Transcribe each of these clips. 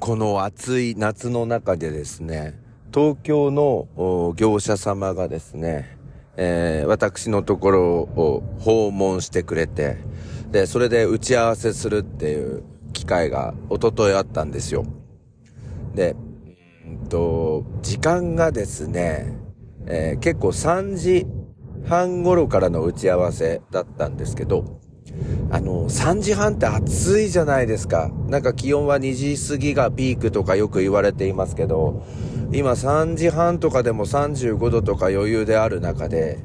この暑い夏の中でですね、東京の業者様がですね、えー、私のところを訪問してくれて、で、それで打ち合わせするっていう機会が一昨日あったんですよ。で、んと、時間がですね、えー、結構3時半頃からの打ち合わせだったんですけど、あの、3時半って暑いじゃないですか。なんか気温は2時過ぎがピークとかよく言われていますけど、今3時半とかでも35度とか余裕である中で、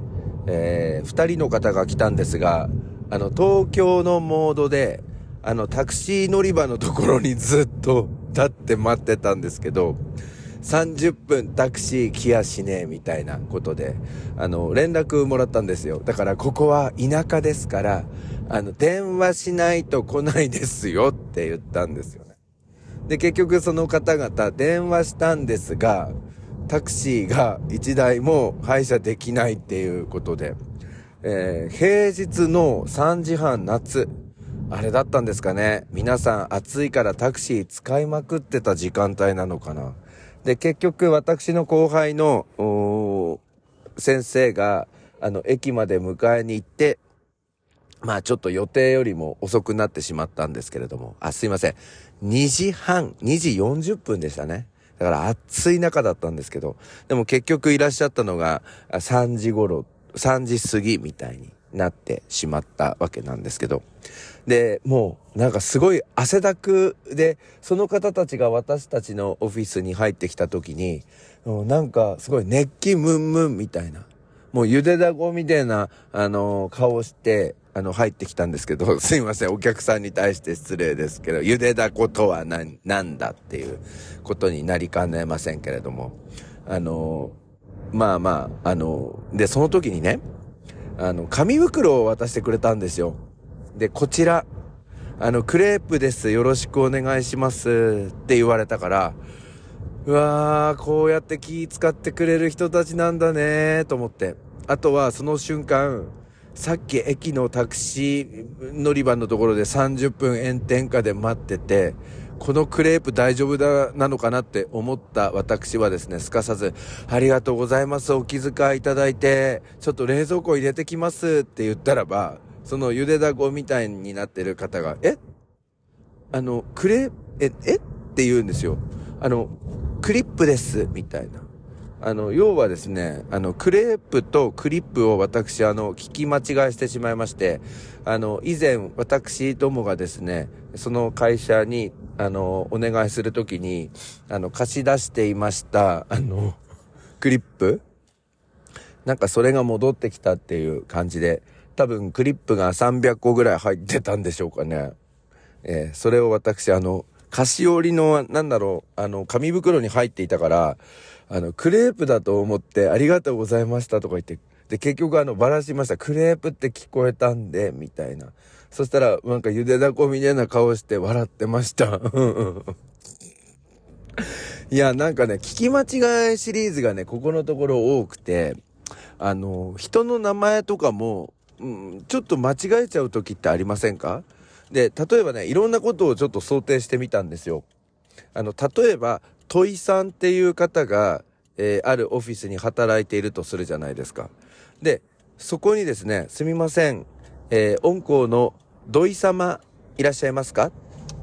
えー、2人の方が来たんですが、あの、東京のモードで、あの、タクシー乗り場のところにずっと立って待ってたんですけど、30分タクシー来やしねえみたいなことで、あの、連絡もらったんですよ。だからここは田舎ですから、あの、電話しないと来ないですよって言ったんですよね。で、結局その方々電話したんですが、タクシーが1台も配車できないっていうことで、えー、平日の3時半夏、あれだったんですかね。皆さん暑いからタクシー使いまくってた時間帯なのかな。で、結局私の後輩の、先生が、あの、駅まで迎えに行って、まあちょっと予定よりも遅くなってしまったんですけれども、あ、すいません。2時半、2時40分でしたね。だから暑い中だったんですけど、でも結局いらっしゃったのが3時頃、3時過ぎみたいになってしまったわけなんですけど、で、もうなんかすごい汗だくで、その方たちが私たちのオフィスに入ってきた時に、なんかすごい熱気ムンムンみたいな、もうゆでだこみたいな、あの、顔して、あの、入ってきたんですけど、すいません、お客さんに対して失礼ですけど、ゆでだことは何、なんだっていうことになりかねませんけれども、あの、まあまあ、あの、で、その時にね、あの、紙袋を渡してくれたんですよ。で、こちら、あの、クレープです。よろしくお願いします。って言われたから、うわー、こうやって気使ってくれる人たちなんだねと思って。あとは、その瞬間、さっき駅のタクシー乗り場のところで30分炎天下で待ってて、このクレープ大丈夫だ、なのかなって思った私はですね、すかさず、ありがとうございます、お気遣いいただいて、ちょっと冷蔵庫入れてきますって言ったらば、そのゆでだこみたいになってる方が、え？あの、クレープ、え、え？って言うんですよ。あの、クリップです、みたいな。あの、要はですね、あの、クレープとクリップを私、あの、聞き間違いしてしまいまして、あの、以前、私どもがですね、その会社に、あの、お願いするときに、あの、貸し出していました、あの、クリップなんかそれが戻ってきたっていう感じで、多分クリップが300個ぐらい入ってたんでしょうかね。えー、それを私、あの、菓子折りの、なんだろう、あの、紙袋に入っていたから、あの、クレープだと思って、ありがとうございましたとか言って、で、結局あの、ばらしました。クレープって聞こえたんで、みたいな。そしたら、なんかゆでだこみたいな顔して笑ってました。いや、なんかね、聞き間違いシリーズがね、ここのところ多くて、あの、人の名前とかも、うん、ちょっと間違えちゃう時ってありませんか？で、例えばね、いろんなことをちょっと想定してみたんですよ。あの、例えば、土井さんっていう方が、えー、あるオフィスに働いているとするじゃないですか。で、そこにですね、すみません、えー、音工の土井様いらっしゃいますか？っ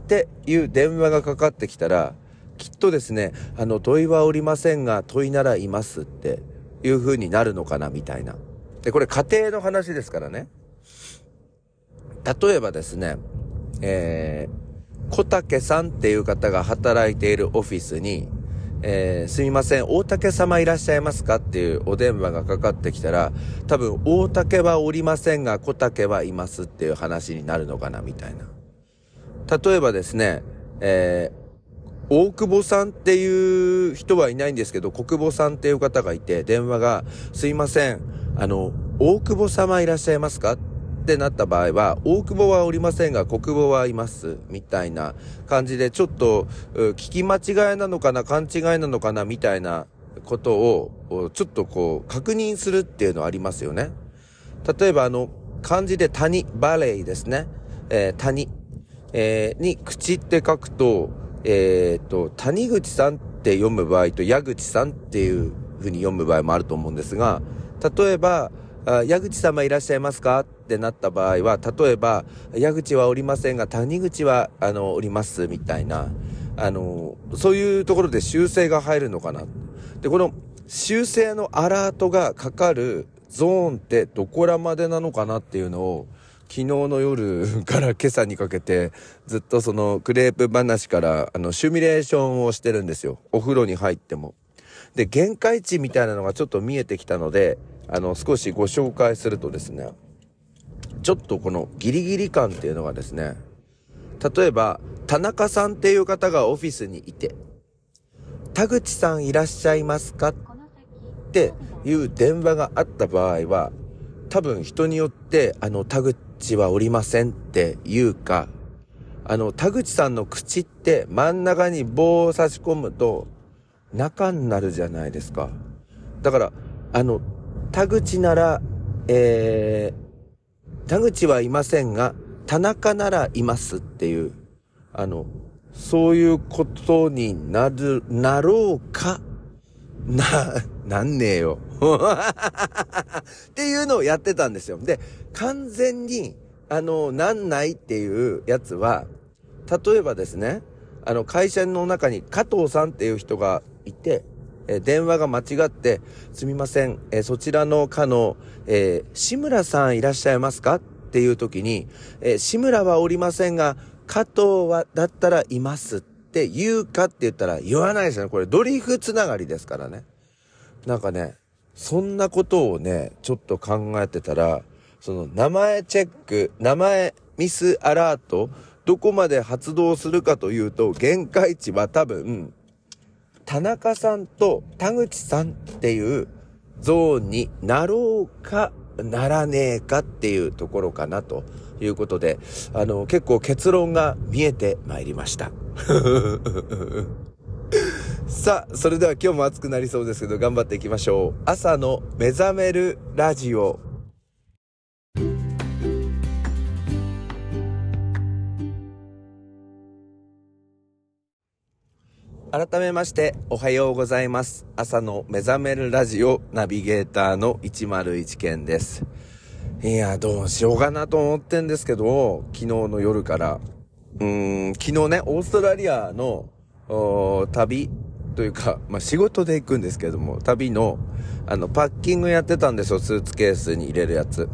ていう電話がかかってきたら、きっとですね、あの、問いはおりませんが、問いならいますっていう風になるのかな、みたいな。で、これ家庭の話ですからね。例えばですね、えー、小竹さんっていう方が働いているオフィスに、えー、すみません、大竹様いらっしゃいますかっていうお電話がかかってきたら、多分、大竹はおりませんが、小竹はいますっていう話になるのかな、みたいな。例えばですね、えー、大久保さんっていう人はいないんですけど、国保さんっていう方がいて、電話が、すいません、あの、大久保様いらっしゃいますかってなった場合は、大久保はおりませんが、国保はいます、みたいな感じで、ちょっと、聞き間違いなのかな、勘違いなのかな、みたいなことを、ちょっとこう、確認するっていうのはありますよね。例えば、あの、漢字で谷、バレイですね。えー、谷、えー、に、口って書くと、えっ、と、谷口さんって読む場合と矢口さんっていう風に読む場合もあると思うんですが、例えば、あ矢口様いらっしゃいますか？ってなった場合は、例えば、矢口はおりませんが、谷口は、あの、おります、みたいな、あの、そういうところで修正が入るのかな。で、この修正のアラートがかかるゾーンってどこらまでなのかなっていうのを、昨日の夜から今朝にかけてずっとそのクレープ話からあのシミュレーションをしてるんですよ。お風呂に入っても。で、限界値みたいなのがちょっと見えてきたので、あの少しご紹介するとですね、ちょっとこのギリギリ感っていうのがですね、例えば田中さんっていう方がオフィスにいて、田口さんいらっしゃいますかっていう電話があった場合は、多分人によって、あの、田口はおりませんって言うか、あの、田口さんの口って真ん中に棒を差し込むと中になるじゃないですか。だから、あの、田口なら、えー、田口はいませんが、田中ならいますっていう、あの、そういうことになる、なろうか、な、なんねえよ。っていうのをやってたんですよ。で、完全に、あの、なんないっていうやつは、例えばですね、あの、会社の中に加藤さんっていう人がいて、え電話が間違って、すみません、えそちらの課の、え、志村さんいらっしゃいますか？っていう時に、え、志村はおりませんが、加藤は、だったらいますって言うかって言ったら言わないですよね。これドリフつながりですからね。なんかね、そんなことをね、ちょっと考えてたら、その名前チェック、名前ミスアラート、どこまで発動するかというと、限界値は多分、田中さんと田口さんっていうゾーンになろうか、ならねえかっていうところかなということで、あの、結構結論が見えてまいりました。さあ、それでは今日も暑くなりそうですけど、頑張っていきましょう。朝の目覚めるラジオ。改めまして、おはようございます。朝の目覚めるラジオナビゲーターの101件です。いや、どうしようかなと思ってんですけど、昨日の夜から、うーん、昨日ね、オーストラリアの旅というか、まあ、仕事で行くんですけども、旅の、あの、パッキングやってたんですよ、スーツケースに入れるやつ。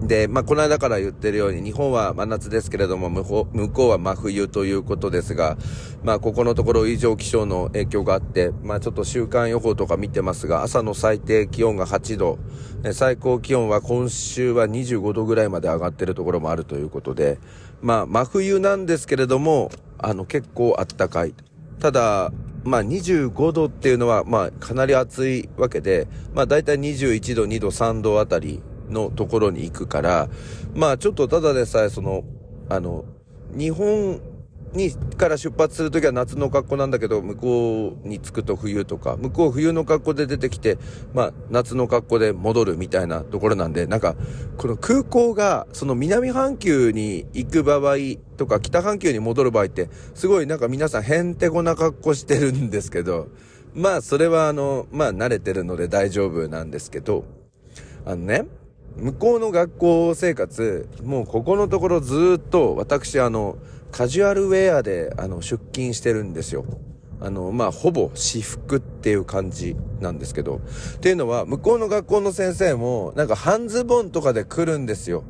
で、まあ、この間から言ってるように、日本は真夏ですけれども、向こう、は真冬ということですが、まあ、ここのところ異常気象の影響があって、まあ、ちょっと週間予報とか見てますが、朝の最低気温が8度、最高気温は今週は25度ぐらいまで上がってるところもあるということで、まあ、真冬なんですけれども、あの、結構暖かい。ただ、まあ25度っていうのは、まあかなり暑いわけで、まあ大体21度、2度、3度あたりのところに行くから、まあちょっとただでさえその、あの、日本に、から出発するときは夏の格好なんだけど、向こうに着くと冬とか、向こう冬の格好で出てきて、まあ、夏の格好で戻るみたいなところなんで、なんか、この空港が、その南半球に行く場合とか、北半球に戻る場合って、すごいなんか皆さんへんてこな格好してるんですけど、まあ、それはあの、まあ、慣れてるので大丈夫なんですけど、あのね、向こうの学校生活、もうここのところずっと私あの、カジュアルウェアで、あの、出勤してるんですよ。あの、まあ、ほぼ私服っていう感じなんですけど。っていうのは、向こうの学校の先生も、なんか半ズボンとかで来るんですよ。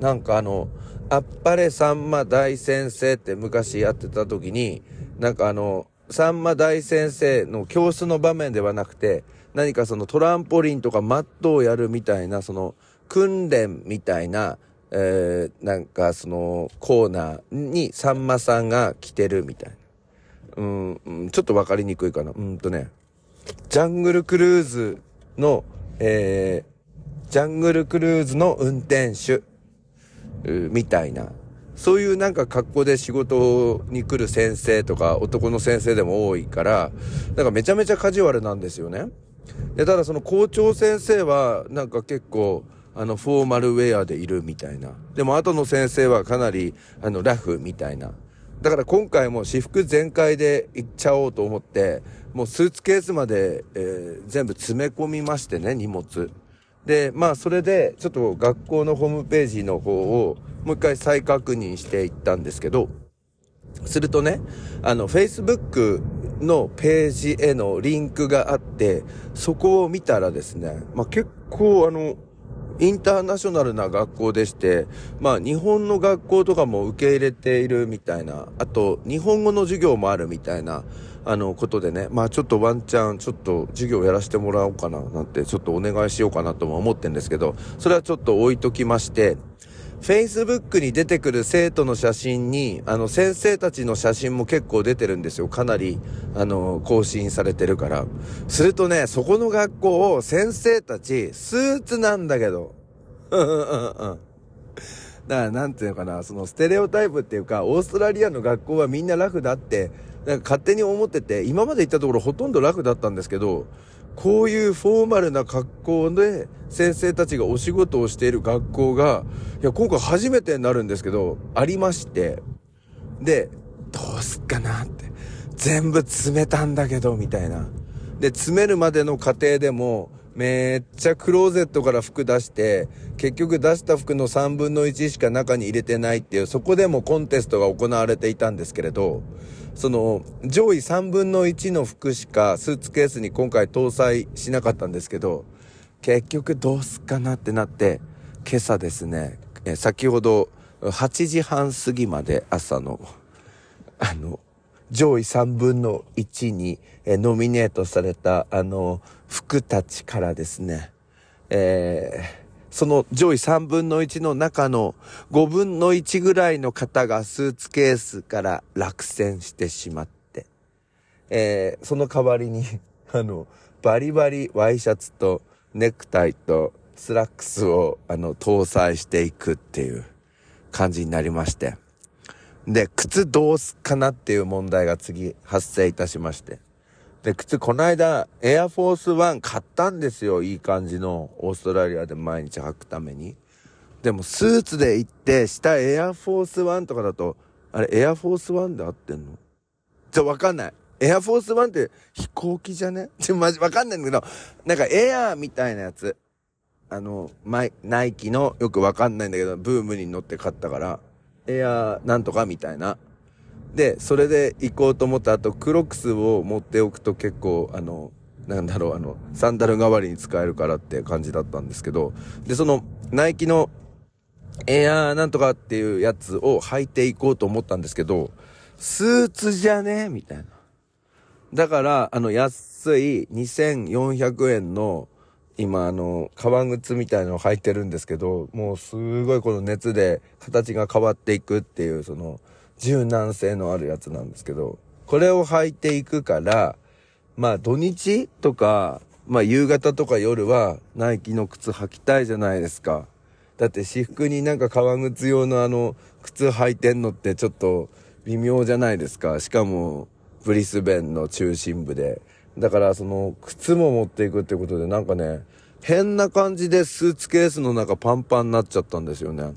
なんかあの、あっぱれさんま大先生って昔やってた時に、なんかあの、さんま大先生の教室の場面ではなくて、何かそのトランポリンとかマットをやるみたいな、その訓練みたいな、えー、なんかそのコーナーにさんまさんが来てるみたいな。うん、ちょっとわかりにくいかな。うんとね、ジャングルクルーズの、えー、ジャングルクルーズの運転手、みたいな。そういうなんか格好で仕事に来る先生とか男の先生でも多いから、なんかめちゃめちゃカジュアルなんですよね。で、ただその校長先生はなんか結構、あの、フォーマルウェアでいるみたいな。でも、後の先生はかなり、あの、ラフみたいな。だから今回も私服全開で行っちゃおうと思って、もうスーツケースまで、えー、全部詰め込みましてね、荷物。で、まあそれでちょっと学校のホームページの方をもう一回再確認していったんですけど、するとね、あの、Facebook のページへのリンクがあって、そこを見たらですね、まあ結構あの、インターナショナルな学校でして、まあ日本の学校とかも受け入れているみたいな、あと日本語の授業もあるみたいな、あのことでね、まあちょっとワンチャンちょっと授業やらせてもらおうかななんてちょっとお願いしようかなとも思ってんですけど、それはちょっと置いときまして、Facebook に出てくる生徒の写真に、あの、先生たちの写真も結構出てるんですよ。かなり、あの、更新されてるから。するとね、そこの学校を先生たち、スーツなんだけど。うんうんうんうん。だから、なんていうのかな、そのステレオタイプっていうか、オーストラリアの学校はみんなラフだって、なんか勝手に思ってて、今まで行ったところほとんどラフだったんですけど、こういうフォーマルな格好で先生たちがお仕事をしている学校が、いや、今回初めてになるんですけど、ありまして、で、どうすっかなって。全部詰めたんだけど、みたいな。で、詰めるまでの過程でも、めっちゃクローゼットから服出して、結局出した服の3分の1しか中に入れてないっていう、そこでもコンテストが行われていたんですけれど、その、上位3分の1の服しかスーツケースに今回搭載しなかったんですけど、結局どうすっかなってなって、今朝ですね、え先ほど8時半過ぎまで朝の、あの、上位3分の1に、えノミネートされたあの服たちからですね、えーその上位3分の1の中の5分の1ぐらいの方がスーツケースから落選してしまって、えー、その代わりに あの、バリバリワイシャツとネクタイとスラックスを、あの、搭載していくっていう感じになりまして。で、靴どうすっかなっていう問題が次発生いたしまして。で、靴この間、エアフォースワン買ったんですよ。いい感じの。オーストラリアで毎日履くために。でも、スーツで行って、下エアフォースワンとかだと、あれ、エアフォースワンで合ってんの？じゃ、わかんない。エアフォースワンって飛行機じゃね？ちょ、まじ、わかんないんだけど、なんかエアーみたいなやつ。あの、マイ、ナイキのよくわかんないんだけど、ブームに乗って買ったから、エアーなんとかみたいな。で、それで行こうと思った後、クロックスを持っておくと結構、あの、なんだろう、あの、サンダル代わりに使えるからって感じだったんですけど、で、その、ナイキのエアーなんとかっていうやつを履いていこうと思ったんですけど、スーツじゃねみたいな。だから、あの、安い2400円の、今、あの、革靴みたいのを履いてるんですけど、もうすごいこの熱で形が変わっていくっていう、その、柔軟性のあるやつなんですけど、これを履いていくから、まあ土日とか、まあ夕方とか夜はナイキの靴履きたいじゃないですか。だって私服になんか革靴用のあの靴履いてんのってちょっと微妙じゃないですか。しかもブリスベンの中心部で。だからその靴も持っていくってことでなんかね、変な感じでスーツケースの中パンパンになっちゃったんですよね。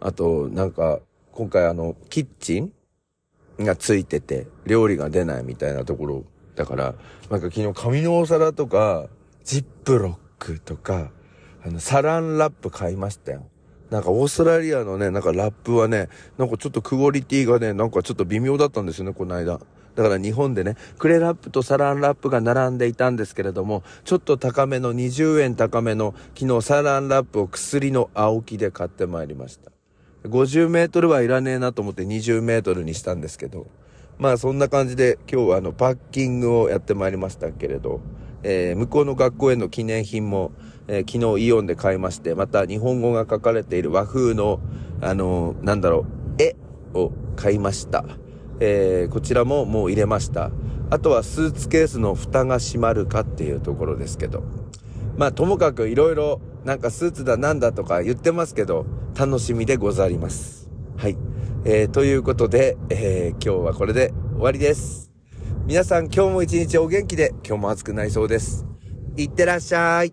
あと、なんか、今回あの、キッチンがついてて、料理が出ないみたいなところ、だから、なんか昨日紙のお皿とか、ジップロックとか、あの、サランラップ買いましたよ。なんかオーストラリアのね、なんかラップはね、なんかちょっとクオリティがね、なんかちょっと微妙だったんですよね、この間。だから日本でね、クレラップとサランラップが並んでいたんですけれども、ちょっと高めの20円高めの昨日サランラップを薬の青木で買ってまいりました。50メートルはいらねえなと思って20メートルにしたんですけど、まあそんな感じで今日はあのパッキングをやってまいりましたけれど、えー、向こうの学校への記念品も、えー、昨日イオンで買いまして、また日本語が書かれている和風の、あのー、なんだろう、絵を買いました。えー、こちらももう入れました。あとはスーツケースの蓋が閉まるかっていうところですけど。まあともかくいろいろなんかスーツだなんだとか言ってますけど、楽しみでござります。はい。えー、ということで、えー、今日はこれで終わりです。皆さん今日も一日お元気で、今日も暑くなりそうです。いってらっしゃい。